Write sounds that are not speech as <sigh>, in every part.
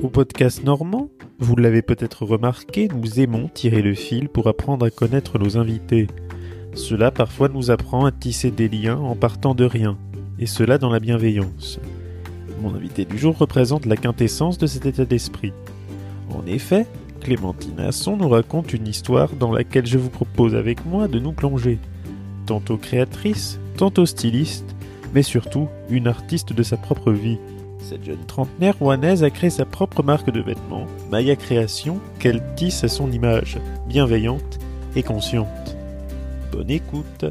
Au podcast normand, vous l'avez peut-être remarqué, nous aimons tirer le fil pour apprendre à connaître nos invités. Cela parfois nous apprend à tisser des liens en partant de rien, et cela dans la bienveillance. Mon invité du jour représente la quintessence de cet état d'esprit. En effet, Clémentine Asson nous raconte une histoire dans laquelle je vous propose avec moi de nous plonger. Tantôt créatrice, tantôt styliste, mais surtout une artiste de sa propre vie. Cette jeune trentenaire rouennaise a créé sa propre marque de vêtements, Maya Création, qu'elle tisse à son image, bienveillante et consciente. Bonne écoute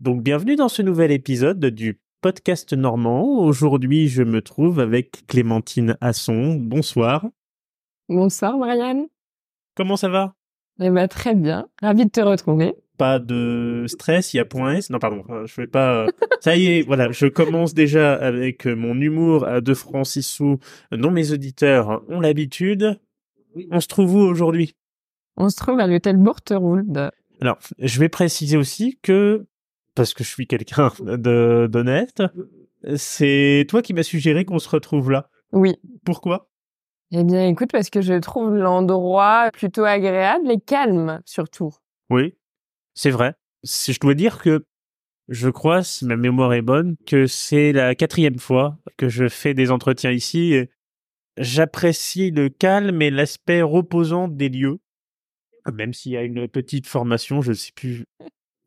Donc bienvenue dans ce nouvel épisode du podcast normand. Aujourd'hui, je me trouve avec Clémentine Asson. Bonsoir. Bonsoir Marianne. Comment ça va? Eh ben très bien, ravi de te retrouver. Pas de stress, il y a point S. Non, pardon, je vais pas. Ça y est, voilà, je commence déjà avec mon humour à 2 francs 6 sous, dont mes auditeurs ont l'habitude. On se trouve où aujourd'hui? On se trouve à l'hôtel Bourterould. Alors, je vais préciser aussi que, parce que je suis quelqu'un de- d'honnête, c'est toi qui m'as suggéré qu'on se retrouve là. Oui. Pourquoi? Eh bien écoute, parce que je trouve l'endroit plutôt agréable et calme surtout. Oui, c'est vrai. Si Je dois dire que je crois, si ma mémoire est bonne, que c'est la quatrième fois que je fais des entretiens ici. J'apprécie le calme et l'aspect reposant des lieux, même s'il y a une petite formation, je ne sais plus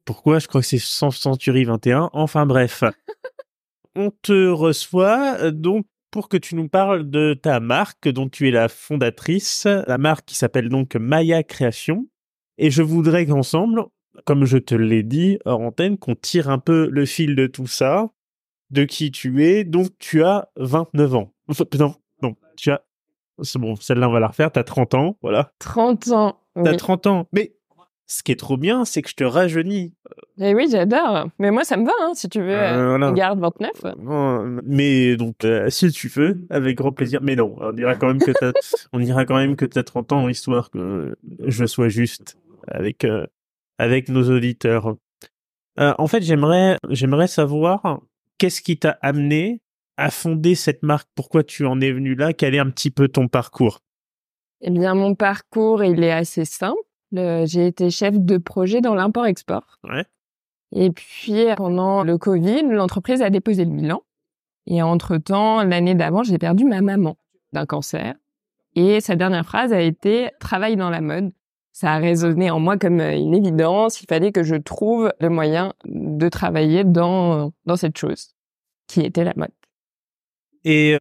pourquoi, je crois que c'est Century 21. Enfin bref, <laughs> on te reçoit donc pour que tu nous parles de ta marque dont tu es la fondatrice, la marque qui s'appelle donc Maya Création. Et je voudrais qu'ensemble, comme je te l'ai dit hors antenne, qu'on tire un peu le fil de tout ça, de qui tu es. Donc tu as 29 ans. Enfin, Non, non, tu as... C'est bon, celle-là on va la refaire, t'as 30 ans, voilà. 30 ans. T'as Oui. 30 ans. Mais ce qui est trop bien, c'est que je te rajeunis. Eh oui, j'adore. Mais moi, ça me va, hein, si tu veux. Euh, euh, voilà. on garde 29. Euh, Mais donc, euh, si tu veux, avec grand plaisir. Mais non, on dira quand même que t'as, <laughs> on dira quand même que t'as 30 ans, histoire que je sois juste avec avec nos auditeurs. En fait, j'aimerais j'aimerais savoir qu'est-ce qui t'a amené à fonder cette marque? Pourquoi tu en es venu là? Quel est un petit peu ton parcours? Eh bien, mon parcours, il est assez simple. J'ai été chef de projet dans l'import-export. Ouais. Et puis, pendant le Covid, l'entreprise a déposé le bilan. Et entre-temps, l'année d'avant, j'ai perdu ma maman d'un cancer. Et sa dernière phrase a été « travaille dans la mode ». Ça a résonné en moi comme euh, une évidence. Il fallait que je trouve le moyen de travailler dans, dans cette chose qui était la mode. Et euh,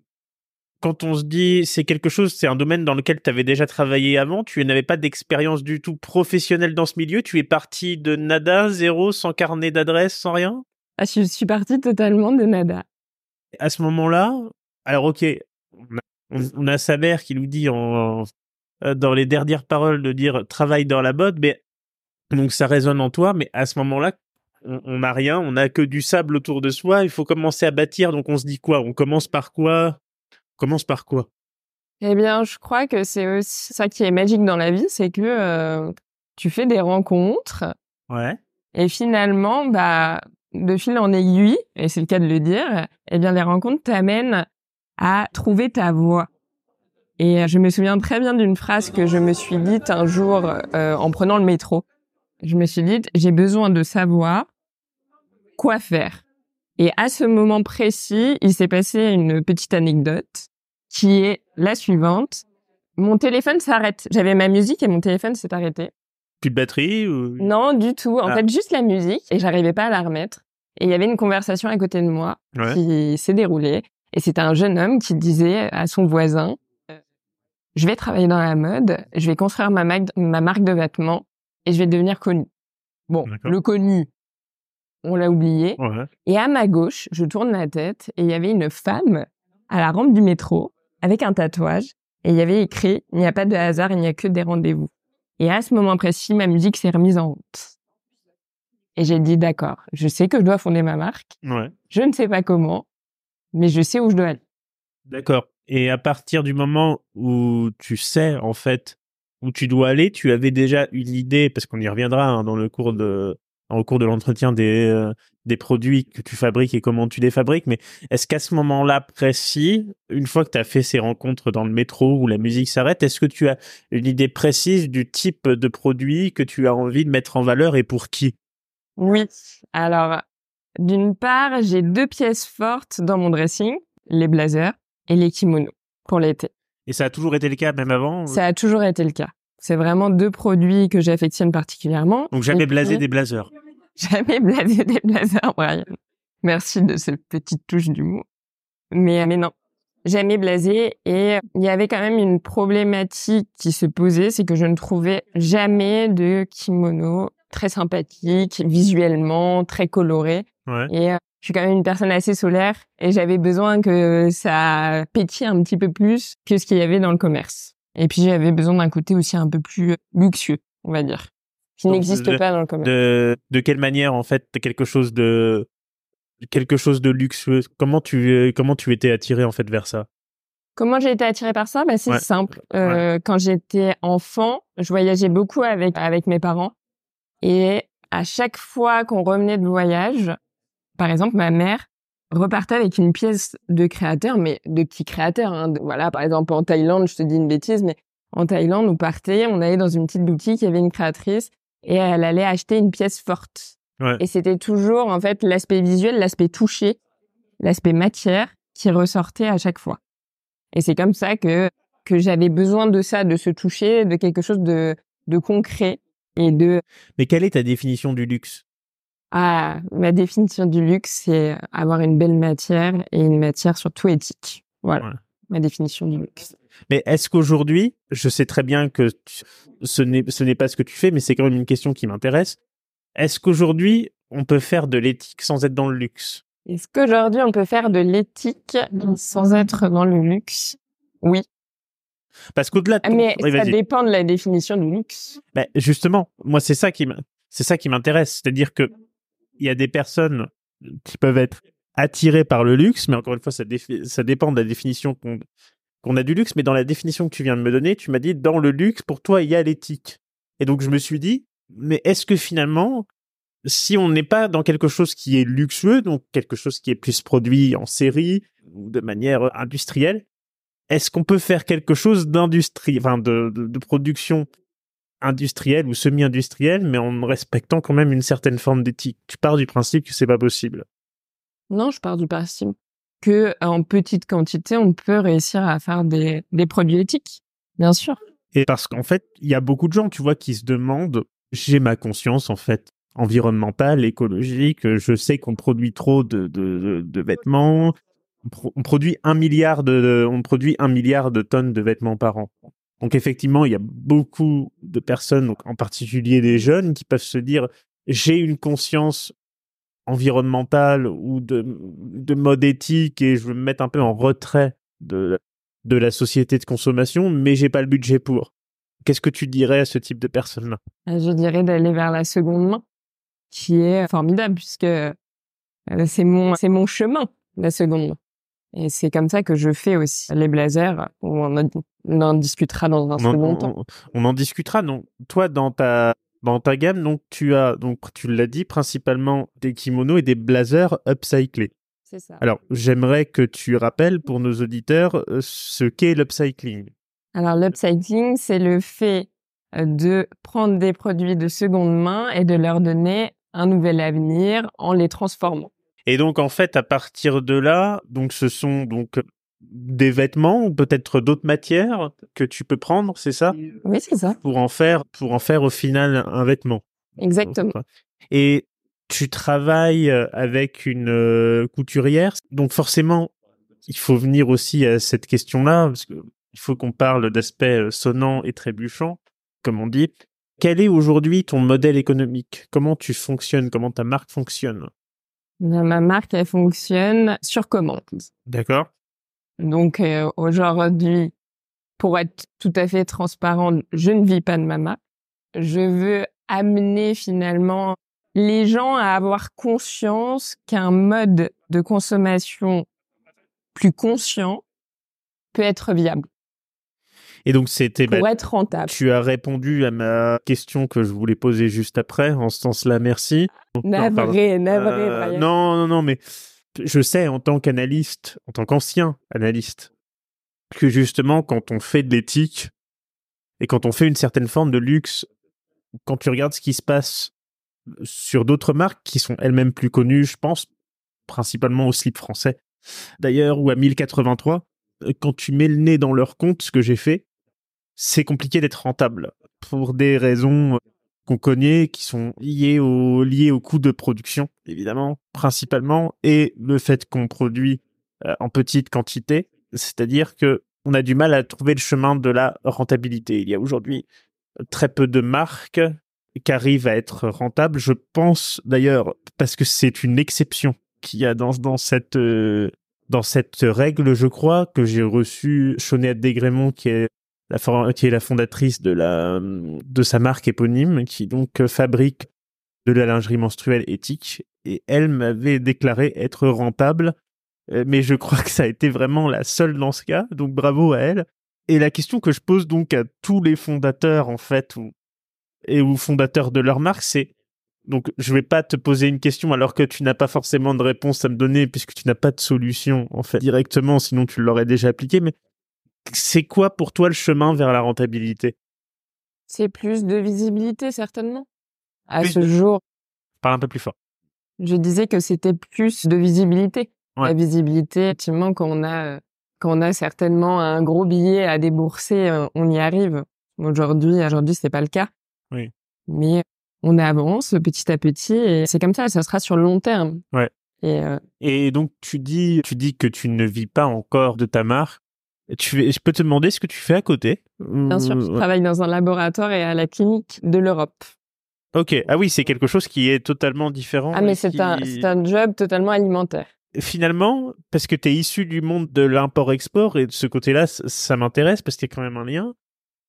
quand on se dit c'est quelque chose, c'est un domaine dans lequel tu avais déjà travaillé avant, tu n'avais pas d'expérience du tout professionnelle dans ce milieu, tu es parti de nada, zéro, sans carnet d'adresse, sans rien? Ah, je suis partie totalement de nada. À ce moment-là, alors ok, on a, on- on a sa mère qui nous dit en, euh, dans les dernières paroles de dire travaille dans la mode, mais donc ça résonne en toi, mais à ce moment-là, on n'a rien, on n'a que du sable autour de soi, il faut commencer à bâtir, donc on se dit quoi? On commence par quoi? Commence par quoi? Eh bien, je crois que c'est aussi ça qui est magique dans la vie, c'est que euh, tu fais des rencontres Ouais. et finalement, bah, de fil en aiguille, et c'est le cas de le dire, eh bien, les rencontres t'amènent à trouver ta voie. Et euh, je me souviens très bien d'une phrase que je me suis dite un jour euh, en prenant le métro. Je me suis dite, j'ai besoin de savoir quoi faire. Et à ce moment précis, il s'est passé une petite anecdote qui est la suivante. Mon téléphone s'arrête. J'avais ma musique et mon téléphone s'est arrêté. Plus de batterie ou... Non, du tout. En Ah. fait, juste la musique et j'arrivais pas à la remettre. Et il y avait une conversation à côté de moi Ouais. qui s'est déroulée. Et c'était un jeune homme qui disait à son voisin, je vais travailler dans la mode, je vais construire ma, marque de vêtements et je vais devenir connu. Bon, le connu, on l'a oublié. Ouais. Et à ma gauche, je tourne la tête et il y avait une femme à la rampe du métro avec un tatouage et il y avait écrit « Il n'y a pas de hasard, il n'y a que des rendez-vous ». Et à ce moment précis, ma musique s'est remise en route. Et j'ai dit « D'accord, je sais que je dois fonder ma marque, Ouais. je ne sais pas comment, mais je sais où je dois aller. D'accord. Et à partir du moment où tu sais, en fait, où tu dois aller, tu avais déjà une idée, parce qu'on y reviendra hein, dans le cours de, au cours de l'entretien des euh, des produits que tu fabriques et comment tu les fabriques. Mais est-ce qu'à ce moment-là précis, une fois que tu as fait ces rencontres dans le métro où la musique s'arrête, est-ce que tu as une idée précise du type de produit que tu as envie de mettre en valeur et pour qui? Oui. Alors, d'une part, j'ai deux pièces fortes dans mon dressing, les blazers et les kimonos pour l'été. Et ça a toujours été le cas, même avant Ça a toujours été le cas. C'est vraiment deux produits que j'affectionne particulièrement. Donc jamais blasé des blazers. <laughs> Jamais blasé des blazers, Brian. Merci de cette petite touche d'humour. Mais, mais non, jamais blasé. Et il y avait quand même une problématique qui se posait, c'est que je ne trouvais jamais de kimono très sympathique, visuellement, très coloré. Ouais. Et euh, je suis quand même une personne assez solaire et j'avais besoin que ça pétille un petit peu plus que ce qu'il y avait dans le commerce. Et puis j'avais besoin d'un côté aussi un peu plus luxueux, on va dire, qui n'existe pas dans le commerce. De de quelle manière en fait quelque chose de quelque chose de luxueux? Comment tu comment tu étais attiré en fait vers ça? Comment j'ai été attirée par ça? Bah, C'est Ouais. simple. Euh, Quand j'étais enfant, je voyageais beaucoup avec, avec mes parents. Et à chaque fois qu'on revenait de voyage, par exemple, ma mère repartait avec une pièce de créateur, mais de petits créateurs. Hein. Voilà, par exemple, en Thaïlande, je te dis une bêtise, mais en Thaïlande, on partait, on allait dans une petite boutique, il y avait une créatrice, et elle allait acheter une pièce forte. Ouais. Et c'était toujours, en fait, l'aspect visuel, l'aspect touché, l'aspect matière qui ressortait à chaque fois. Et c'est comme ça que que j'avais besoin de ça, de se toucher, de quelque chose de de concret et de Mais quelle est ta définition du luxe? Ah ma définition du luxe, c'est avoir une belle matière et une matière surtout éthique. Voilà ma définition du luxe. Mais est-ce qu'aujourd'hui, je sais très bien que tu- ce n'est ce n'est pas ce que tu fais, mais c'est quand même une question qui m'intéresse. Est-ce qu'aujourd'hui, on peut faire de l'éthique sans être dans le luxe? Est-ce qu'aujourd'hui on peut faire de l'éthique sans être dans le luxe? Oui, Parce qu'au-delà de ton- mais ça dépend de la définition du luxe. Ben, justement, moi c'est ça qui c'est ça qui m'intéresse, c'est-à-dire que il y a des personnes qui peuvent être attirées par le luxe, mais encore une fois ça, dépend de la définition qu'on a du luxe, mais dans la définition que tu viens de me donner, tu m'as dit dans le luxe pour toi il y a l'éthique. Et donc je me suis dit mais est-ce que finalement si on n'est pas dans quelque chose qui est luxueux, donc quelque chose qui est plus produit en série ou de manière industrielle, est-ce qu'on peut faire quelque chose d'industrie, enfin de production industrielle ou semi-industrielle, mais en respectant quand même une certaine forme d'éthique Tu pars du principe que c'est pas possible. Non, je pars du principe que en petite quantité, on peut réussir à faire des des produits éthiques. Bien sûr. Et parce qu'en fait, il y a beaucoup de gens, tu vois, qui se demandent, j'ai ma conscience en fait environnementale, écologique, je sais qu'on produit trop de, de, de, de vêtements, on, pro- on produit un milliard de- on produit un milliard de tonnes de vêtements par an. Donc effectivement, il y a beaucoup de personnes, donc en particulier des jeunes, qui peuvent se dire, j'ai une conscience environnementale ou de, de mode éthique et je veux me mettre un peu en retrait de, la société de consommation, mais j'ai pas le budget pour. Qu'est-ce que tu dirais à ce type de personnes-là? Je dirais d'aller vers la seconde main, qui est formidable puisque euh, c'est mon chemin la seconde. Et c'est comme ça que je fais aussi les blazers. où On en, on en discutera dans un second on- temps. on- on en discutera. Non, toi dans ta dans ta gamme, donc tu as donc tu l'as dit principalement des kimonos et des blazers upcyclés. C'est ça. Alors j'aimerais que tu rappelles pour nos auditeurs euh, ce qu'est l'upcycling. Alors l'upcycling, c'est le fait euh, de prendre des produits de seconde main et de leur donner un nouvel avenir en les transformant. Et donc en fait à partir de là, donc ce sont donc des vêtements ou peut-être d'autres matières que tu peux prendre, c'est ça? Oui, c'est ça. pour en faire pour en faire au final un vêtement. Exactement. Et tu travailles avec une euh, couturière, donc forcément il faut venir aussi à cette question-là parce que il faut qu'on parle d'aspect euh, sonnant et trébuchant, comme on dit. Quel est aujourd'hui ton modèle économique? Comment tu fonctionnes? Comment ta marque fonctionne? Ma marque, elle fonctionne sur commande. D'accord Donc euh, aujourd'hui, pour être tout à fait transparente, je ne vis pas de ma marque. Je veux amener finalement les gens à avoir conscience qu'un mode de consommation plus conscient peut être viable. Et donc c'était pour être rentable. Tu as répondu à ma question que je voulais poser juste après. En ce sens-là, merci. Navré, navré. non, non, non, mais je sais en tant qu'analyste, en tant qu'ancien analyste, que justement quand on fait de l'éthique et quand on fait une certaine forme de luxe, quand tu regardes ce qui se passe sur d'autres marques qui sont elles-mêmes plus connues, je pense principalement au slip français d'ailleurs ou à 1083, quand tu mets le nez dans leur compte, ce que j'ai fait, c'est compliqué d'être rentable pour des raisons qu'on connaît qui sont liées au liées au coût de production évidemment principalement et le fait qu'on produit euh, en petite quantité, c'est-à-dire que on a du mal à trouver le chemin de la rentabilité. Il y a aujourd'hui très peu de marques qui arrivent à être rentables. Je pense d'ailleurs parce que c'est une exception qu'il y a dans cette euh, règle, je crois que j'ai reçu Chaunéette Desgrémont qui est qui est la fondatrice de, sa marque éponyme, qui donc euh, fabrique de la lingerie menstruelle éthique. Et elle m'avait déclaré être rentable, euh, mais je crois que ça a été vraiment la seule dans ce cas, donc bravo à elle. Et la question que je pose donc à tous les fondateurs, en fait, ou, et ou fondateurs de leur marque, c'est donc je vais pas te poser une question alors que tu n'as pas forcément de réponse à me donner puisque tu n'as pas de solution en fait directement, sinon tu l'aurais déjà appliqué. Mais c'est quoi pour toi le chemin vers la rentabilité? C'est plus de visibilité, certainement. À ce jour. Parle un peu plus fort. Je disais que c'était plus de visibilité. La visibilité, effectivement, quand on a, quand on a certainement un gros billet à débourser, euh, on y arrive. Aujourd'hui, aujourd'hui, c'est pas le cas. Oui. Mais on avance petit à petit et c'est comme ça, ça sera sur le long terme. Ouais. Et, euh... et donc tu dis, tu dis que tu ne vis pas encore de ta marque. Tu, je peux te demander ce que tu fais à côté? Bien sûr, je travaille dans un laboratoire et à la clinique de l'Europe. Ok, ah oui, c'est quelque chose qui est totalement différent. Ah mais c'est un, un job totalement alimentaire. Finalement, parce que tu es issu du monde de l'import-export et de ce côté-là, ça m'intéresse parce qu'il y a quand même un lien.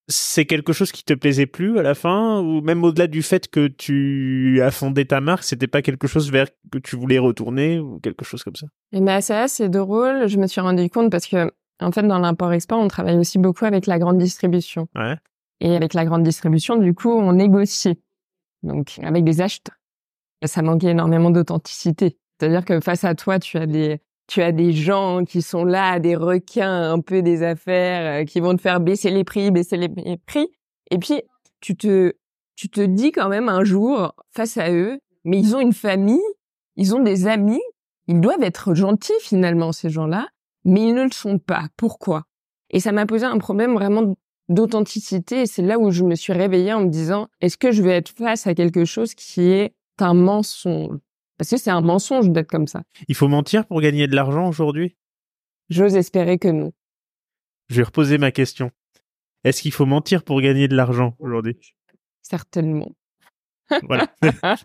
C'est quelque chose qui te plaisait plus à la fin ou même au-delà du fait que tu as fondé ta marque, c'était pas quelque chose vers que tu voulais retourner ou quelque chose comme ça? Et ben ça c'est drôle, je me suis rendu compte parce que en fait, dans l'import-export, on travaille aussi beaucoup avec la grande distribution. Ouais. Et avec la grande distribution, du coup, on négocie. Donc, avec des acheteurs. Ça manquait énormément d'authenticité. C'est-à-dire que face à toi, tu as des, tu as des gens qui sont là, des requins un peu des affaires, euh, qui vont te faire baisser les prix, baisser les prix. Et puis, tu te, tu te dis quand même un jour, face à eux, mais ils ont une famille, ils ont des amis, ils doivent être gentils finalement, ces gens-là mais ils ne le sont pas. Pourquoi? Et ça m'a posé un problème vraiment d'authenticité et c'est là où je me suis réveillée en me disant est-ce que je vais être face à quelque chose qui est un mensonge? Parce que c'est un mensonge d'être comme ça. Il faut mentir pour gagner de l'argent aujourd'hui? J'ose espérer que non. Je vais reposer ma question. Est-ce qu'il faut mentir pour gagner de l'argent aujourd'hui? Certainement. Voilà. <laughs>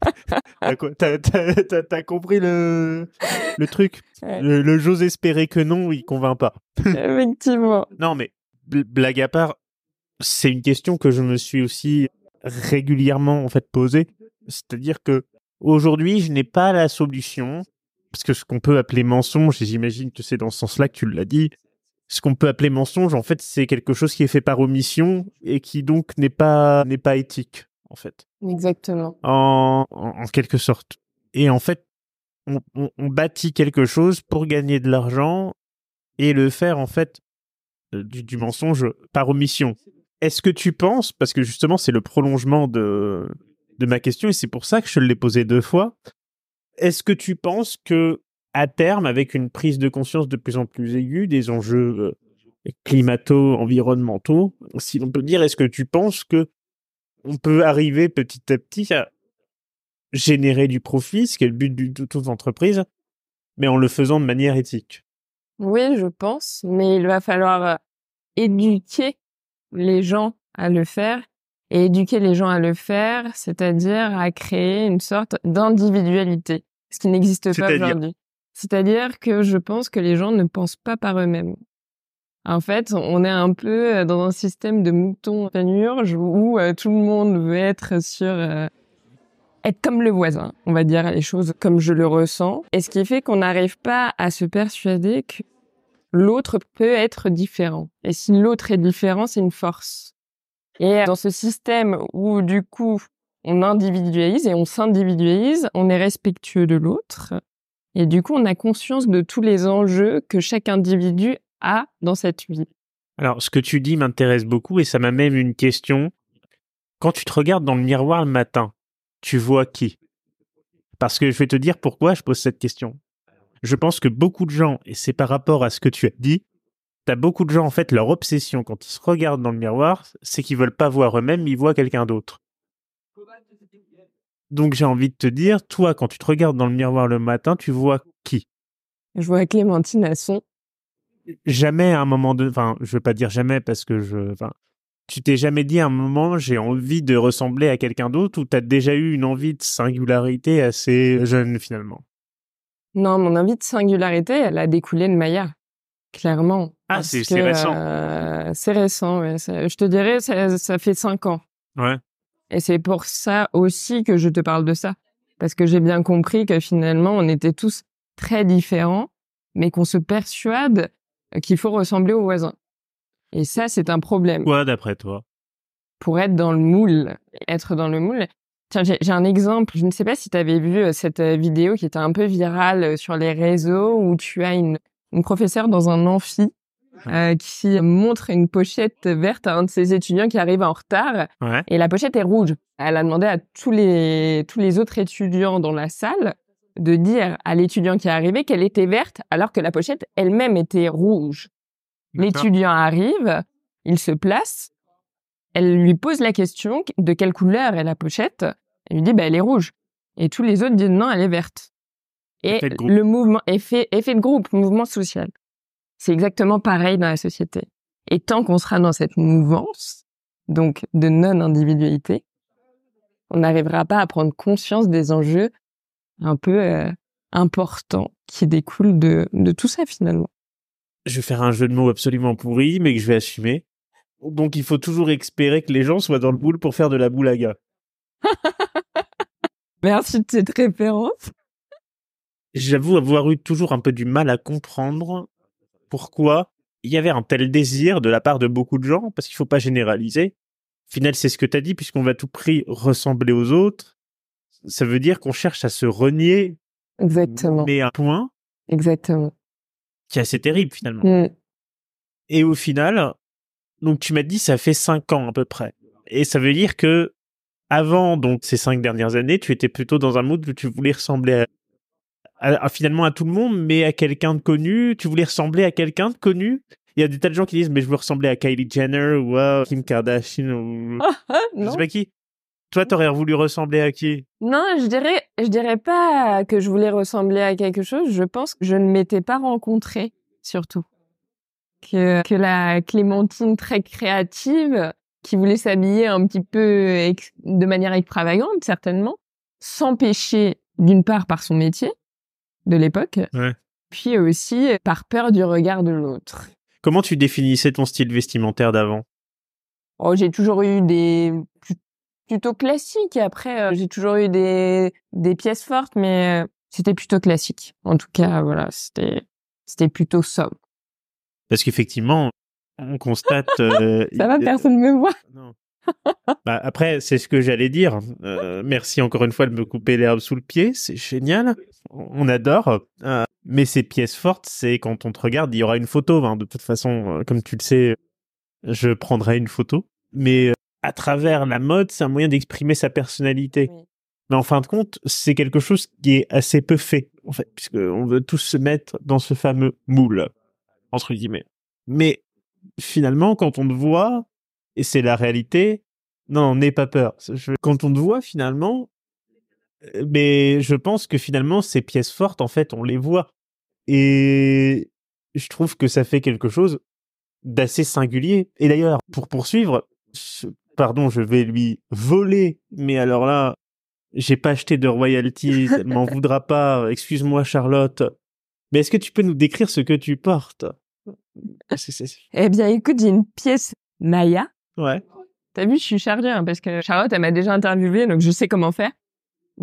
<laughs> T'as compris le, le truc. Le, j'ose espérer que non, il convainc pas. <laughs> Effectivement. non, mais blague à part, c'est une question que je me suis aussi régulièrement en fait posée. C'est-à-dire que aujourd'hui, je n'ai pas la solution parce que ce qu'on peut appeler mensonge, et j'imagine que c'est dans ce sens-là que tu l'as dit, ce qu'on peut appeler mensonge, en fait, c'est quelque chose qui est fait par omission et qui donc n'est pas n'est pas éthique en fait. Exactement. En, en, quelque sorte. Et en fait, on, on, bâtit quelque chose pour gagner de l'argent et le faire en fait euh, du, du mensonge par omission. Est-ce que tu penses, parce que justement c'est le prolongement de, de ma question et c'est pour ça que je l'ai posé deux fois, est-ce que tu penses que à terme, avec une prise de conscience de plus en plus aiguë des enjeux euh, climato-environnementaux, si l'on peut dire, est-ce que tu penses que on peut arriver petit à petit à générer du profit, ce qui est le but de toute entreprise, mais en le faisant de manière éthique. Oui, je pense, mais il va falloir euh, éduquer les gens à le faire et éduquer les gens à le faire, c'est-à-dire à créer une sorte d'individualité, ce qui n'existe pas aujourd'hui. C'est-à-dire que je pense que les gens ne pensent pas par eux-mêmes. En fait, on est un peu euh, dans un système de mouton panurge où euh, tout le monde veut être sur euh, être comme le voisin, on va dire les choses comme je le ressens. Et ce qui fait qu'on n'arrive pas à se persuader que l'autre peut être différent. Et si l'autre est différent, c'est une force. Et dans ce système où, du coup, on individualise et on s'individualise, on est respectueux de l'autre. Et du coup, on a conscience de tous les enjeux que chaque individu a dans cette vie. Alors, ce que tu dis m'intéresse beaucoup et ça m'amène une question. Quand tu te regardes dans le miroir le matin, tu vois qui? Parce que je vais te dire pourquoi je pose cette question. Je pense que beaucoup de gens, et c'est par rapport à ce que tu as dit, t'as beaucoup de gens, en fait, leur obsession quand ils se regardent dans le miroir, c'est qu'ils veulent pas voir eux-mêmes, ils voient quelqu'un d'autre. Donc j'ai envie de te dire, toi, quand tu te regardes dans le miroir le matin, tu vois qui? Je vois Clémentine Asson. Jamais à un moment de, enfin, je veux pas dire jamais parce que je, enfin, tu t'es jamais dit à un moment j'ai envie de ressembler à quelqu'un d'autre ou t'as déjà eu une envie de singularité assez jeune finalement? Non, mon envie de singularité, elle a découlé de Maya, clairement. Ah, c'est récent. Euh, c'est récent, ouais. Je te dirais, ça, ça fait cinq ans. Ouais. Et c'est pour ça aussi que je te parle de ça. Parce que j'ai bien compris que finalement, on était tous très différents, mais qu'on se persuade qu'il faut ressembler aux voisins. Et ça, c'est un problème. Quoi, d'après toi? Pour être dans le moule, être dans le moule. Tiens, j'ai un exemple. Je ne sais pas si tu avais vu euh, cette euh, vidéo qui était un peu virale euh, sur les réseaux où tu as une, une professeure dans un amphi euh, qui montre une pochette verte à un de ses étudiants qui arrive en retard. Ouais. Et la pochette est rouge. Elle a demandé à tous les, tous les autres étudiants dans la salle de dire à l'étudiant qui est arrivé qu'elle était verte alors que la pochette elle-même était rouge. L'étudiant arrive, il se place, elle lui pose la question de quelle couleur est la pochette. Elle lui dit, bah, elle est rouge. Et tous les autres disent non, elle est verte. Et le mouvement, effet, effet de groupe, mouvement social. C'est exactement pareil dans la société. Et tant qu'on sera dans cette mouvance, donc de non-individualité, on n'arrivera pas à prendre conscience des enjeux un peu euh, importants qui découlent de, de tout ça finalement. Je vais faire un jeu de mots absolument pourri, mais que je vais assumer. Donc il faut toujours espérer que les gens soient dans le boule pour faire de la boulaga. <laughs> Merci de cette référence. J'avoue avoir eu toujours un peu du mal à comprendre pourquoi il y avait un tel désir de la part de beaucoup de gens, parce qu'il faut pas généraliser. Au final, c'est ce que tu as dit, puisqu'on va à tout prix ressembler aux autres. Ça veut dire qu'on cherche à se renier, Exactement. mais à un point Exactement. qui est assez terrible finalement. Mm. Et au final, donc tu m'as dit ça fait cinq ans à peu près. Et ça veut dire que avant donc ces cinq dernières années, tu étais plutôt dans un mood où tu voulais ressembler à, à- à- finalement à tout le monde, mais à quelqu'un de connu. Tu voulais ressembler à quelqu'un de connu. Il y a des tas de gens qui disent mais je veux ressembler à Kylie Jenner ou à Kim Kardashian ou <laughs> je sais pas qui. Toi, t'aurais voulu ressembler à qui? Non, je dirais, je dirais pas que je voulais ressembler à quelque chose. Je pense que je ne m'étais pas rencontrée, surtout. Que, que la Clémentine très créative, qui voulait s'habiller un petit peu de manière extravagante, certainement, s'empêcher d'une part par son métier de l'époque, Ouais. puis aussi par peur du regard de l'autre. Comment tu définissais ton style vestimentaire d'avant? Oh, j'ai toujours eu des plutôt classiques. Et après, euh, j'ai toujours eu des des pièces fortes, mais euh, c'était plutôt classique. En tout cas, voilà, c'était c'était plutôt sobre. Parce qu'effectivement, on constate. euh, <laughs> Ça va, personne me voit. <laughs> Non. Bah, après, c'est ce que j'allais dire. Euh, merci encore une fois de me couper l'herbe sous le pied. C'est génial. On adore. Euh, mais ces pièces fortes, c'est quand on te regarde, il y aura une photo. hein. De toute façon, euh, comme tu le sais, je prendrai une photo. Mais euh, à travers la mode, c'est un moyen d'exprimer sa personnalité. Oui. Mais en fin de compte, c'est quelque chose qui est assez peu fait, en fait, puisqu'on veut tous se mettre dans ce fameux moule, entre guillemets. Mais finalement, quand on te voit, et c'est la réalité, non, n'aie pas peur. Quand on te voit, finalement, euh, mais je pense que finalement, ces pièces fortes, en fait, on les voit. Et je trouve que ça fait quelque chose d'assez singulier. Et d'ailleurs, pour poursuivre, pardon, je vais lui voler, mais alors là, j'ai pas acheté de royalties, <laughs> elle m'en voudra pas, excuse-moi Charlotte. Mais est-ce que tu peux nous décrire ce que tu portes? Eh bien, écoute, j'ai une pièce Maya. Ouais. T'as vu, je suis chargée hein, parce que Charlotte, elle m'a déjà interviewé, donc je sais comment faire.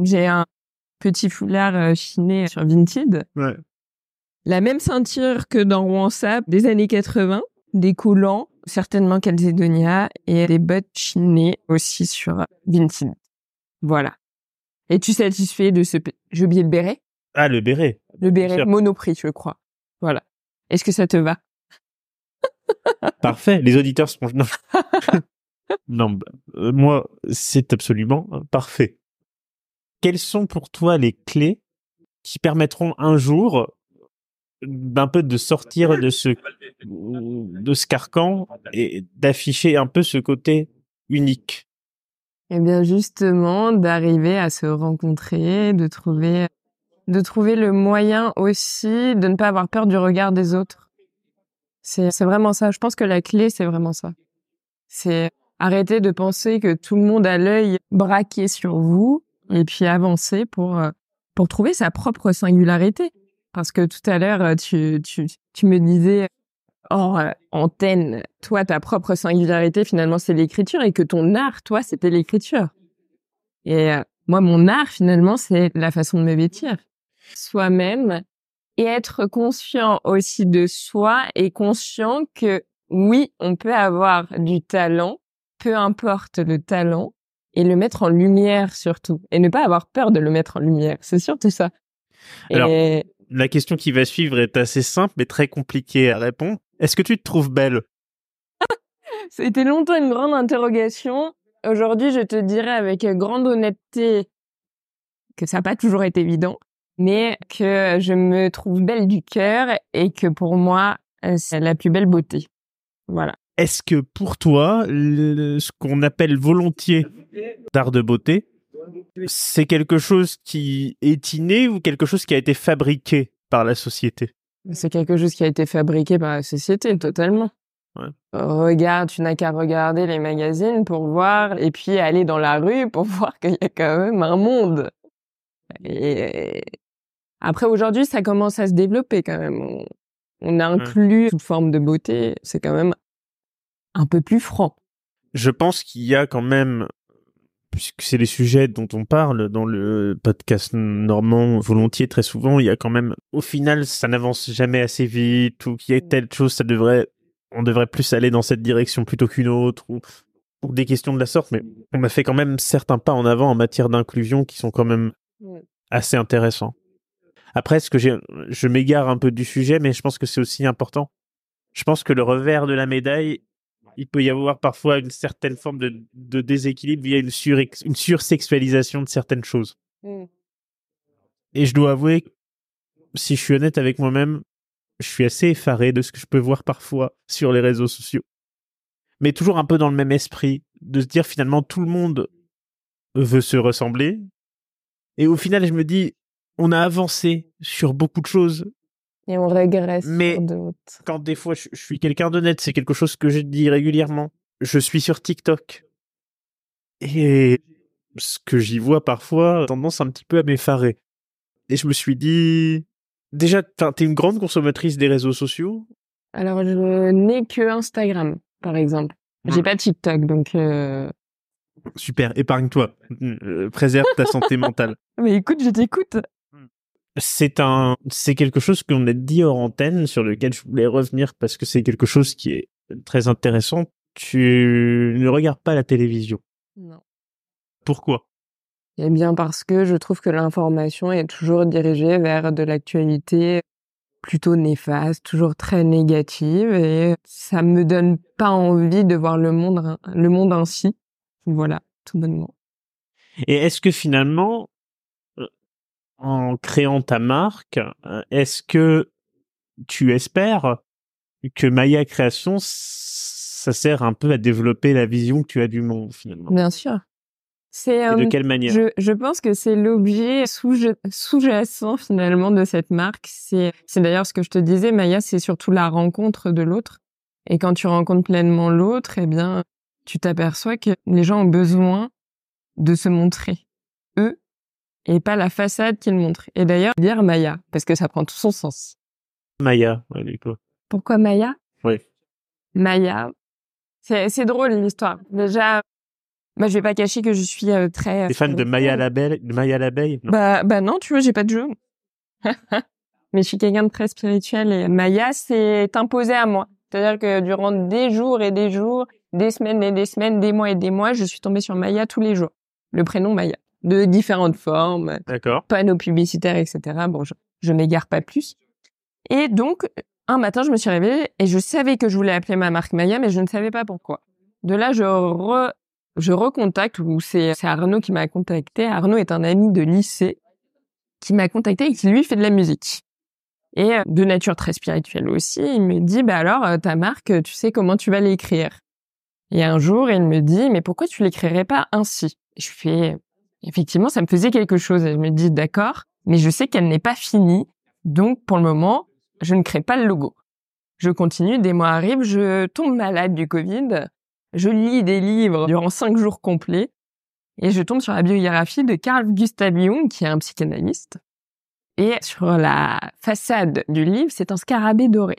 J'ai un petit foulard euh, chiné sur Vinted. Ouais. la même ceinture que dans Rouen Sap des années 80, des collants, certainement Calzedonia, et des bottes chinées aussi sur Vincent. Voilà. Es-tu satisfait de ce... J'ai oublié le béret Ah, le béret. Le béret, monoprix, je crois. Voilà. Est-ce que ça te va? <laughs> Parfait. Les auditeurs se Non, <laughs> non bah, euh, moi, c'est absolument euh, parfait. Quelles sont pour toi les clés qui permettront un jour d'un peu de sortir de ce de ce carcan et d'afficher un peu ce côté unique Eh bien justement d'arriver à se rencontrer, de trouver de trouver le moyen aussi de ne pas avoir peur du regard des autres. C'est vraiment ça, je pense que la clé c'est vraiment ça. C'est arrêter de penser que tout le monde a l'œil braqué sur vous et puis avancer pour euh, pour trouver sa propre singularité. Parce que tout à l'heure, euh, tu, tu, tu me disais hors euh, antenne, toi, ta propre singularité, finalement, c'est l'écriture et que ton art, toi, c'était l'écriture. Et euh, moi, mon art, finalement, c'est la façon de me vêtir. Soi-même et être conscient aussi de soi et conscient que oui, on peut avoir du talent, peu importe le talent, et le mettre en lumière surtout. Et ne pas avoir peur de le mettre en lumière. C'est surtout ça. Alors, et la question qui va suivre est assez simple mais très compliquée à répondre. Est-ce que tu te trouves belle? <laughs> C'était longtemps une grande interrogation. Aujourd'hui, je te dirais avec grande honnêteté que ça n'a pas toujours été évident, mais que je me trouve belle du cœur et que pour moi, c'est la plus belle beauté. Voilà. Est-ce que pour toi, ce qu'on appelle volontiers d'art de beauté, c'est quelque chose qui est inné ou quelque chose qui a été fabriqué par la société? C'est quelque chose qui a été fabriqué par la société, totalement. Regarde, tu n'as qu'à regarder les magazines pour voir, et puis aller dans la rue <laughs> pour voir qu'il y a quand même un monde. Et après, aujourd'hui, ça commence à se développer quand même. On, inclut toute forme de beauté, c'est quand même un peu plus franc. Je pense qu'il y a quand même puisque c'est les sujets dont on parle dans le podcast normand volontiers très souvent, il y a quand même, au final, ça n'avance jamais assez vite ou qu'il y a telle chose, ça devrait, on devrait plus aller dans cette direction plutôt qu'une autre ou, des questions de la sorte. Mais on a fait quand même certains pas en avant en matière d'inclusion qui sont quand même assez intéressants. Après, ce que j'ai, je m'égare un peu du sujet, mais je pense que c'est aussi important. Je pense que le revers de la médaille, il peut y avoir parfois une certaine forme de, de déséquilibre via une, sur, une sursexualisation de certaines choses. Mmh. Et je dois avouer, si je suis honnête avec moi-même, je suis assez effaré de ce que je peux voir parfois sur les réseaux sociaux. Mais toujours un peu dans le même esprit, de se dire finalement tout le monde veut se ressembler. Et au final, je me dis, on a avancé sur beaucoup de choses, et on régresse Mais quand des fois je, suis quelqu'un d'honnête, c'est quelque chose que je dis régulièrement. Je suis sur TikTok. Et ce que j'y vois parfois tendance un petit peu à m'effarer. Et je me suis dit, déjà, t'es une grande consommatrice des réseaux sociaux Alors, je n'ai que Instagram, par exemple. J'ai pas TikTok, donc... Euh... Super, épargne-toi. Euh, préserve ta santé mentale. <laughs> Mais écoute, je t'écoute c'est un, c'est quelque chose qu'on a dit hors antenne sur lequel je voulais revenir parce que c'est quelque chose qui est très intéressant. Tu ne regardes pas la télévision. Non. Pourquoi? Eh bien, parce que je trouve que l'information est toujours dirigée vers de l'actualité plutôt néfaste, toujours très négative et ça me donne pas envie de voir le monde, le monde ainsi. Voilà, tout bonnement. Et est-ce que finalement, en créant ta marque, euh, est-ce que tu espères que Maya Création, ça sert un peu à développer la vision que tu as du monde finalement? Bien sûr. C'est de euh, quelle manière? je, je, pense que c'est l'objet sous-jacent finalement de cette marque. C'est c'est d'ailleurs ce que je te disais, Maya, c'est surtout la rencontre de l'autre. Et quand tu rencontres pleinement l'autre, eh bien, tu t'aperçois que les gens ont besoin de se montrer eux et pas la façade qu'il montre. Et d'ailleurs, dire Maya, parce que ça prend tout son sens. Maya, ouais, Pourquoi Maya? Oui. Maya, c'est drôle l'histoire. Déjà, moi je vais pas cacher que je suis euh, très. T'es fan de Maya l'abeille, de Maya l'abeille Bah bah non, tu vois, j'ai pas de jeu. <laughs> mais je suis quelqu'un de très spirituel et Maya s'est imposé à moi. C'est-à-dire que durant des jours et des jours, des semaines et des semaines, des mois et des mois, je suis tombée sur Maya tous les jours. Le prénom Maya, de différentes formes, panneaux publicitaires, etc. Bon, je, je m'égare pas plus. Et donc, un matin, je me suis réveillée et je savais que je voulais appeler ma marque Maya, mais je ne savais pas pourquoi. De là, je re, je recontacte, ou c'est Arnaud qui m'a contacté. Arnaud est un ami de lycée qui m'a contacté et qui lui fait de la musique. Et euh, de nature très spirituelle aussi, il me dit, bah alors, euh, ta marque, tu sais comment tu vas l'écrire? Et un jour, il me dit, mais pourquoi tu l'écrirais pas ainsi? Et je fais, effectivement, ça me faisait quelque chose. Je me dis, d'accord, mais je sais qu'elle n'est pas finie. Donc, pour le moment, je ne crée pas le logo. Je continue, des mois arrivent, je tombe malade du Covid, je lis des livres durant cinq jours complets, et je tombe sur la biographie de Carl Gustav Jung, qui est un psychanalyste. Et sur la façade du livre, c'est un scarabée doré.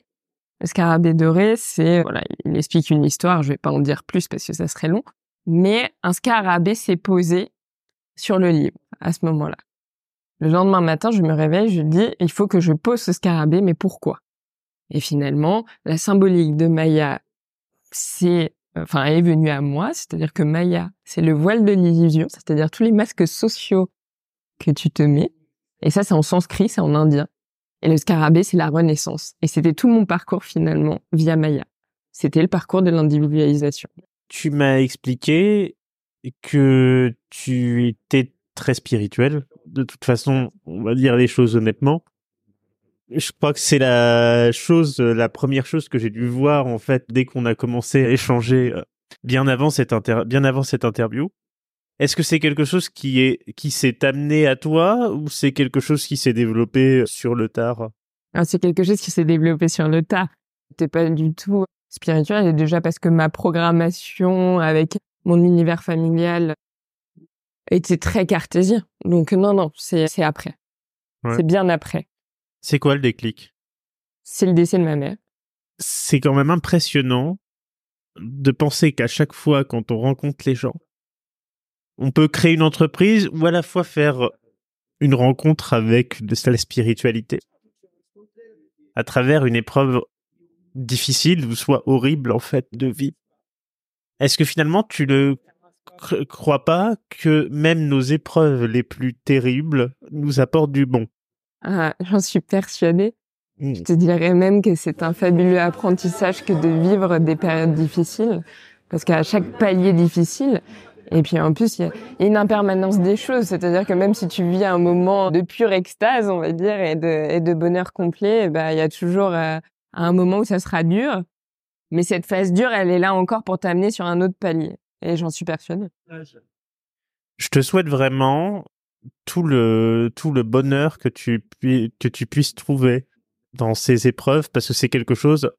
Le scarabée doré, c'est, voilà, il explique une histoire, je vais pas en dire plus parce que ça serait long, mais un scarabée s'est posé sur le livre à ce moment-là. Le lendemain matin, je me réveille, je dis, il faut que je pose ce scarabée, mais pourquoi? Et finalement, la symbolique de Maya, c'est, enfin, est venue à moi, c'est-à-dire que Maya, c'est le voile de l'illusion, c'est-à-dire tous les masques sociaux que tu te mets. Et ça, c'est en sanskrit, c'est en indien. Et le scarabée, c'est la renaissance. Et c'était tout mon parcours finalement via Maya. C'était le parcours de l'individualisation. Tu m'as expliqué que tu étais très spirituel. De toute façon, on va dire les choses honnêtement. Je crois que c'est la chose, la première chose que j'ai dû voir en fait dès qu'on a commencé à échanger euh, bien avant cette bien avant cette interview. Est-ce que c'est quelque chose qui est qui s'est amené à toi ou c'est quelque chose qui s'est développé sur le tard? Ah, c'est quelque chose qui s'est développé sur le tas. C'était pas du tout spirituel, déjà parce que ma programmation avec mon univers familial était très cartésien. Donc non, non, c'est après. Ouais. C'est bien après. C'est quoi le déclic? C'est le décès de ma mère. C'est quand même impressionnant de penser qu'à chaque fois quand on rencontre les gens, on peut créer une entreprise ou à la fois faire une rencontre avec de la spiritualité à travers une épreuve difficile ou soit horrible en fait de vie. Est-ce que finalement tu ne cr- crois pas que même nos épreuves les plus terribles nous apportent du bon? Ah, J'en suis persuadée. Mm. Je te dirais même que c'est un fabuleux apprentissage que de vivre des périodes difficiles, parce qu'à chaque palier difficile, et puis en plus, il y, a une impermanence des choses, c'est-à-dire que même si tu vis un moment de pure extase, on va dire, et de, et de bonheur complet, ben, il y a toujours euh, un moment où ça sera dur, mais cette phase dure, elle est là encore pour t'amener sur un autre palier. Et j'en suis persuadée. Je te souhaite vraiment tout le tout le bonheur que tu puis que tu puisses trouver dans ces épreuves parce que c'est quelque chose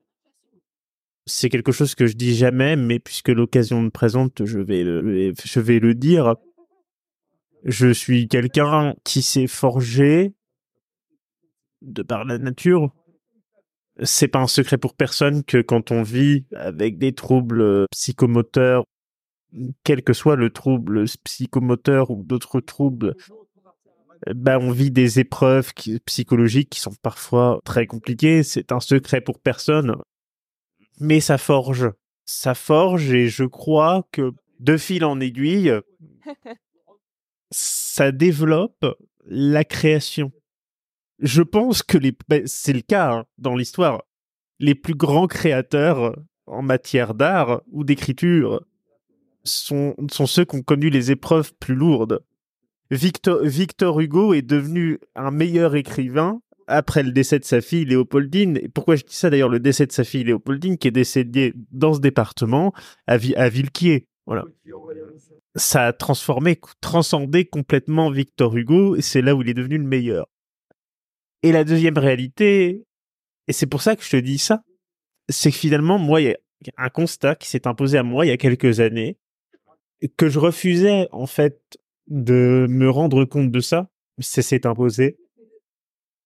c'est quelque chose que je dis jamais mais puisque l'occasion me présente je vais le, je vais le dire je suis quelqu'un qui s'est forgé de par la nature c'est pas un secret pour personne que quand on vit avec des troubles psychomoteurs quel que soit le trouble psychomoteur ou d'autres troubles, ben on vit des épreuves qui- psychologiques qui sont parfois très compliquées. C'est un secret pour personne, mais ça forge, ça forge, et je crois que de fil en aiguille, <laughs> ça développe la création. Je pense que les, ben, c'est le cas hein, dans l'histoire. Les plus grands créateurs en matière d'art ou d'écriture sont, ceux qui ont connu les épreuves plus lourdes. Victor, Hugo est devenu un meilleur écrivain après le décès de sa fille Léopoldine. Pourquoi je dis ça d'ailleurs, le décès de sa fille Léopoldine qui est décédée dans ce département à Villequier. Voilà. Ça a transformé, transcendé complètement Victor Hugo et c'est là où il est devenu le meilleur. Et la deuxième réalité, et c'est pour ça que je te dis ça, c'est que finalement, moi, il y a un constat qui s'est imposé à moi il y a quelques années, que je refusais en fait de me rendre compte de ça, ça s'est imposé.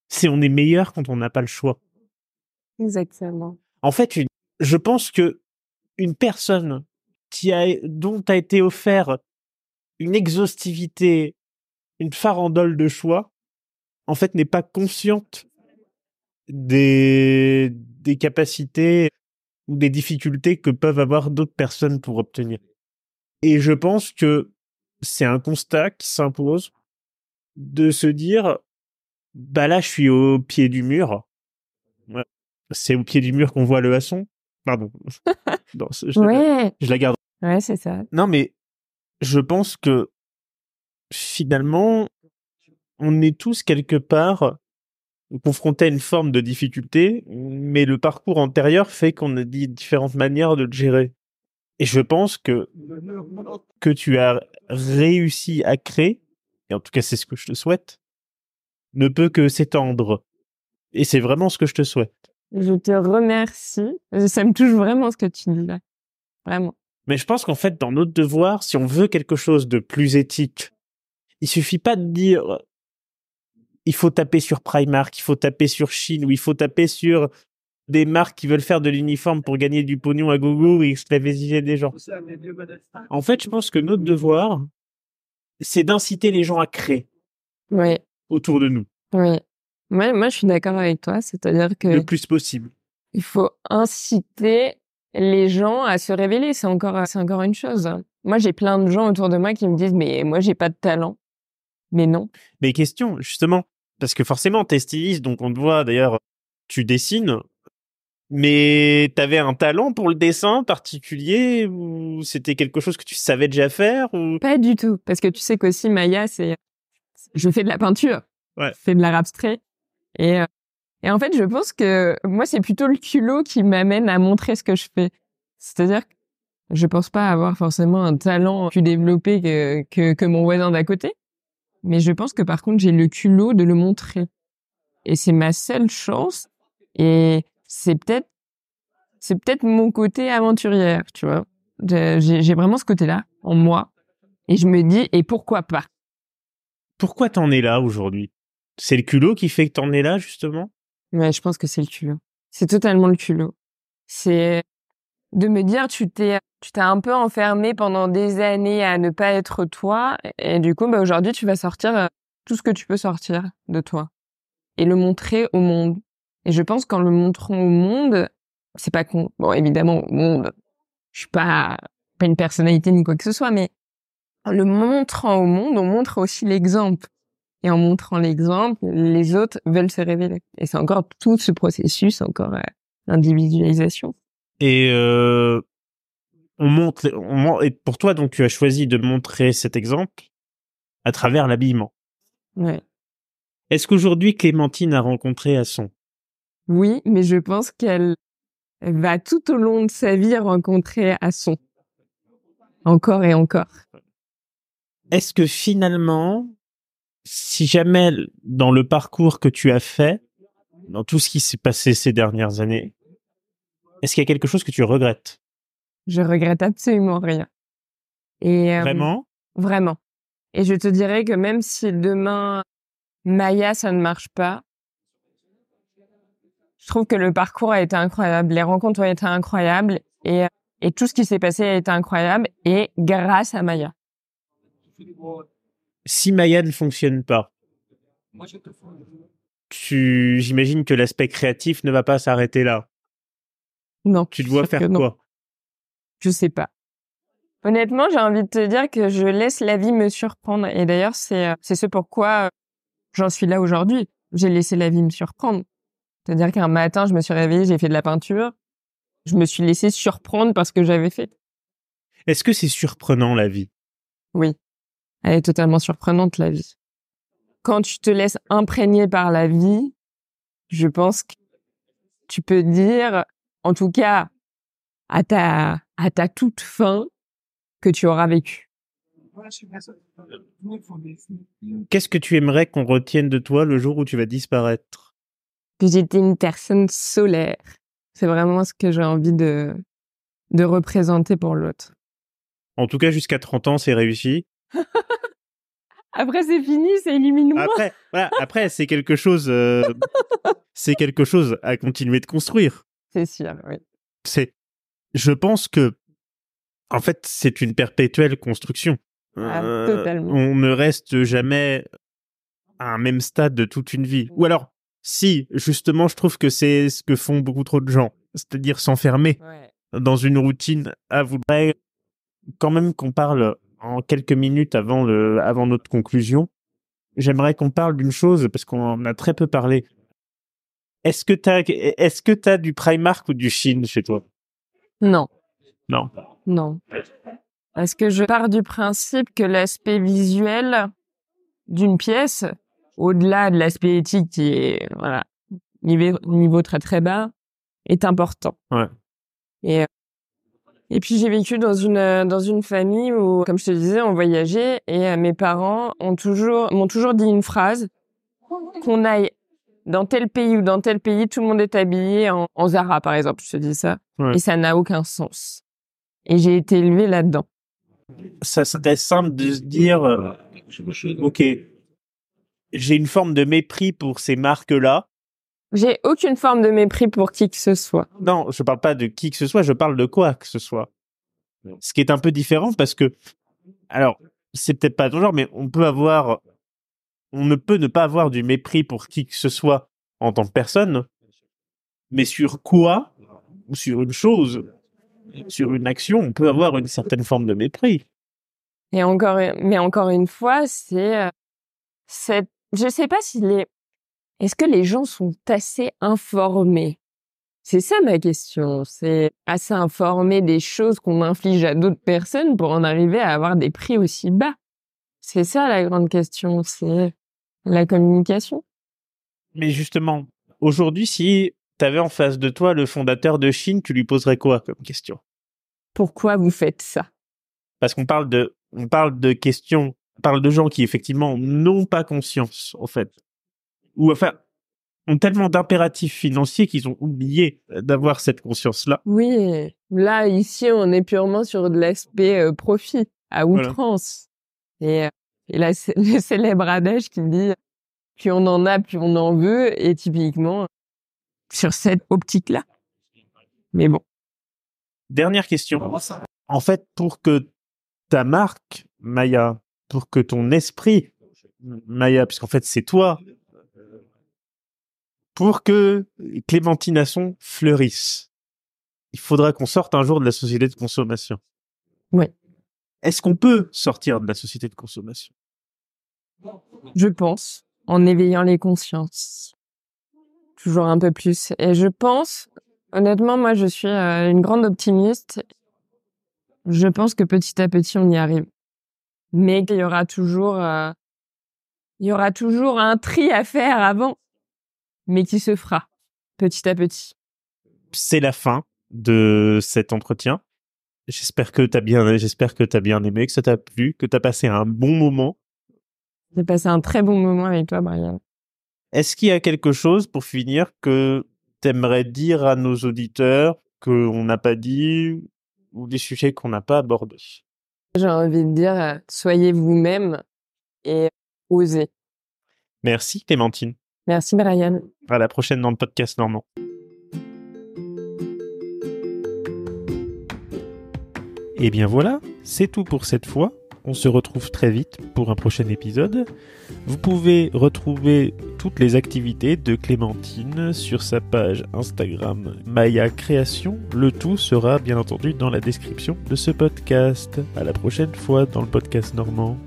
C'est on est meilleur quand on n'a pas le choix. Exactement. En fait, une- je pense que une personne qui a, dont a été offert une exhaustivité, une farandole de choix, en fait, n'est pas consciente des, des capacités ou des difficultés que peuvent avoir d'autres personnes pour obtenir. Et je pense que c'est un constat qui s'impose de se dire, bah là, je suis au pied du mur. Ouais. C'est au pied du mur qu'on voit le haçon. Pardon. <laughs> non, je, ouais. je la garde. Ouais, c'est ça. Non, mais je pense que finalement, on est tous quelque part confrontés à une forme de difficulté, mais le parcours antérieur fait qu'on a dit différentes manières de le gérer. Et je pense que que tu as réussi à créer, et en tout cas c'est ce que je te souhaite, ne peut que s'étendre. Et c'est vraiment ce que je te souhaite. Je te remercie. Ça me touche vraiment ce que tu dis là. Vraiment. Mais je pense qu'en fait, dans notre devoir, si on veut quelque chose de plus éthique, il suffit pas de dire il faut taper sur Primark, il faut taper sur Chine, ou il faut taper sur des marques qui veulent faire de l'uniforme pour gagner du pognon à gogo et esclavagiser des gens. En fait, je pense que notre devoir, c'est d'inciter les gens à créer. Autour de nous. Oui. Moi, moi, je suis d'accord avec toi. C'est-à-dire que. Le plus possible. Il faut inciter les gens à se révéler. C'est encore, c'est encore une chose. Moi, j'ai plein de gens autour de moi qui me disent, mais moi, j'ai pas de talent. Mais non. Mais question, justement, parce que forcément, t'es styliste, donc on te voit, d'ailleurs, tu dessines, mais t'avais un talent pour le dessin particulier ou c'était quelque chose que tu savais déjà faire ou? Pas du tout, parce que tu sais qu'aussi Maya, c'est, je fais de la peinture, ouais. je fais de l'art abstrait, et et en fait, je pense que moi, c'est plutôt le culot qui m'amène à montrer ce que je fais. C'est-à-dire que je pense pas avoir forcément un talent plus développé que, que, que mon voisin d'à côté. Mais je pense que par contre, j'ai le culot de le montrer. Et c'est ma seule chance. Et c'est peut-être, c'est peut-être mon côté aventurière, tu vois. J'ai vraiment ce côté-là en moi. Et je me dis, et pourquoi pas? Pourquoi t'en es là aujourd'hui? C'est le culot qui fait que t'en es là, justement? Ouais, je pense que c'est le culot. C'est totalement le culot. C'est de me dire, tu t'es, tu t'es un peu enfermé pendant des années à ne pas être toi, et du coup, bah, aujourd'hui, tu vas sortir euh, tout ce que tu peux sortir de toi et le montrer au monde. Et je pense qu'en le montrant au monde, c'est pas con. Bon, évidemment, au monde, je suis pas, pas une personnalité ni quoi que ce soit, mais en le montrant au monde, on montre aussi l'exemple. Et en montrant l'exemple, les autres veulent se révéler. Et c'est encore tout ce processus, encore euh, l'individualisation. Et euh, on et pour toi, donc, tu as choisi de montrer cet exemple à travers l'habillement. Ouais. Est-ce qu'aujourd'hui Clémentine a rencontré Asson Oui, mais je pense qu'elle va tout au long de sa vie rencontrer Asson. Encore et encore. Est-ce que finalement, si jamais dans le parcours que tu as fait, dans tout ce qui s'est passé ces dernières années, est-ce qu'il y a quelque chose que tu regrettes? Je regrette absolument rien. Et euh, vraiment? Vraiment. Et je te dirais que même si demain Maya ça ne marche pas, je trouve que le parcours a été incroyable, les rencontres ont été incroyables et et tout ce qui s'est passé a été incroyable et grâce à Maya si Maya ne fonctionne pas, tu, j'imagine que l'aspect créatif ne va pas s'arrêter là. Non. Tu dois faire quoi? Je sais pas. Honnêtement, j'ai envie de te dire que je laisse la vie me surprendre. Et d'ailleurs, c'est c'est ce pourquoi j'en suis là aujourd'hui. J'ai laissé la vie me surprendre. C'est-à-dire qu'un matin, je me suis réveillée, j'ai fait de la peinture. Je me suis laissé surprendre parce que j'avais fait. Est-ce que c'est surprenant la vie? Oui. Elle est totalement surprenante, la vie. Quand tu te laisses imprégner par la vie, je pense que tu peux dire, en tout cas, à ta, à ta toute fin, que tu auras vécu. Qu'est-ce que tu aimerais qu'on retienne de toi le jour où tu vas disparaître? Que j'étais une personne solaire. C'est vraiment ce que j'ai envie de, de représenter pour l'autre. En tout cas, jusqu'à 30 ans, c'est réussi. <laughs> Après, c'est fini, c'est éliminé. Après, voilà, après, c'est quelque chose, euh, <laughs> c'est quelque chose à continuer de construire. C'est sûr, oui. C'est, je pense que, en fait, c'est une perpétuelle construction. Ah, euh, totalement. On ne reste jamais à un même stade de toute une vie. Ou alors, Si, justement, je trouve que c'est ce que font beaucoup trop de gens, c'est-à-dire s'enfermer dans une routine à vouloir quand même qu'on parle en quelques minutes avant le, avant notre conclusion. J'aimerais qu'on parle d'une chose parce qu'on en a très peu parlé. Est-ce que t'as, est-ce que t'as du Primark ou du Chine chez toi? Non. Non. Non. Est-ce que je pars du principe que l'aspect visuel d'une pièce, au-delà de l'aspect éthique qui est, voilà, niveau, niveau très très bas, est important. Ouais. Et et puis j'ai vécu dans une dans une famille où, comme je te disais, on voyageait et euh, mes parents ont toujours m'ont toujours dit une phrase qu'on aille dans tel pays ou dans tel pays, tout le monde est habillé en, en Zara, par exemple. Je te dis ça, Ouais. et ça n'a aucun sens. Et j'ai été élevée là-dedans. Ça serait simple de se dire, euh, ok, j'ai une forme de mépris pour ces marques-là. J'ai aucune forme de mépris pour qui que ce soit. Non, je parle pas de qui que ce soit, je parle de quoi que ce soit. Ce qui est un peu différent parce que, alors, c'est peut-être pas ton genre, mais on peut avoir, on ne peut ne pas avoir du mépris pour qui que ce soit en tant que personne, mais sur quoi, sur une chose, sur une action, on peut avoir une certaine forme de mépris. Et encore, mais encore une fois, c'est, euh, cette, je sais pas si les, est-ce que les gens sont assez informés? C'est ça ma question. C'est assez informés des choses qu'on inflige à d'autres personnes pour en arriver à avoir des prix aussi bas? C'est ça la grande question. C'est la communication. Mais justement, aujourd'hui, si tu avais en face de toi le fondateur de Chine, tu lui poserais quoi comme question? Pourquoi vous faites ça? Parce qu'on parle de, on parle de questions, on parle de gens qui effectivement n'ont pas conscience, en fait, ou enfin ont tellement d'impératifs financiers qu'ils ont oublié d'avoir cette conscience-là. Oui, là ici on est purement sur de l'aspect euh, profit à Voilà. outrance. Et, euh, et là c'est le célèbre adage qui dit plus on en a, plus on en veut, et typiquement sur cette optique-là. Mais bon, Dernière question. En fait, pour que ta marque, Maya, pour que ton esprit, Maya, puisqu'en fait c'est toi, pour que Clémentine Asson fleurisse, il faudra qu'on sorte un jour de la société de consommation. Oui. Est-ce qu'on peut sortir de la société de consommation? Je pense en éveillant les consciences toujours un peu plus. Et je pense, honnêtement, moi je suis euh, une grande optimiste. Je pense que petit à petit on y arrive, mais qu'il y aura toujours, euh, il y aura toujours un tri à faire avant, mais qui se fera petit à petit. C'est la fin de cet entretien. J'espère que t'as bien, bien aimé, que ça t'a plu, que t'as passé un bon moment. J'ai passé un très bon moment avec toi, Brian. Est-ce qu'il y a quelque chose, pour finir, que t'aimerais dire à nos auditeurs qu'on n'a pas dit ou des sujets qu'on n'a pas abordés? J'ai envie de dire, euh, soyez vous-même et osez. Merci Clémentine. Merci, Brian. À la prochaine dans le podcast Normand. Et bien voilà, c'est tout pour cette fois. On se retrouve très vite pour un prochain épisode. Vous pouvez retrouver toutes les activités de Clémentine sur sa page Instagram Maya Création. Le tout sera bien entendu dans la description de ce podcast. À la prochaine fois dans le podcast normand.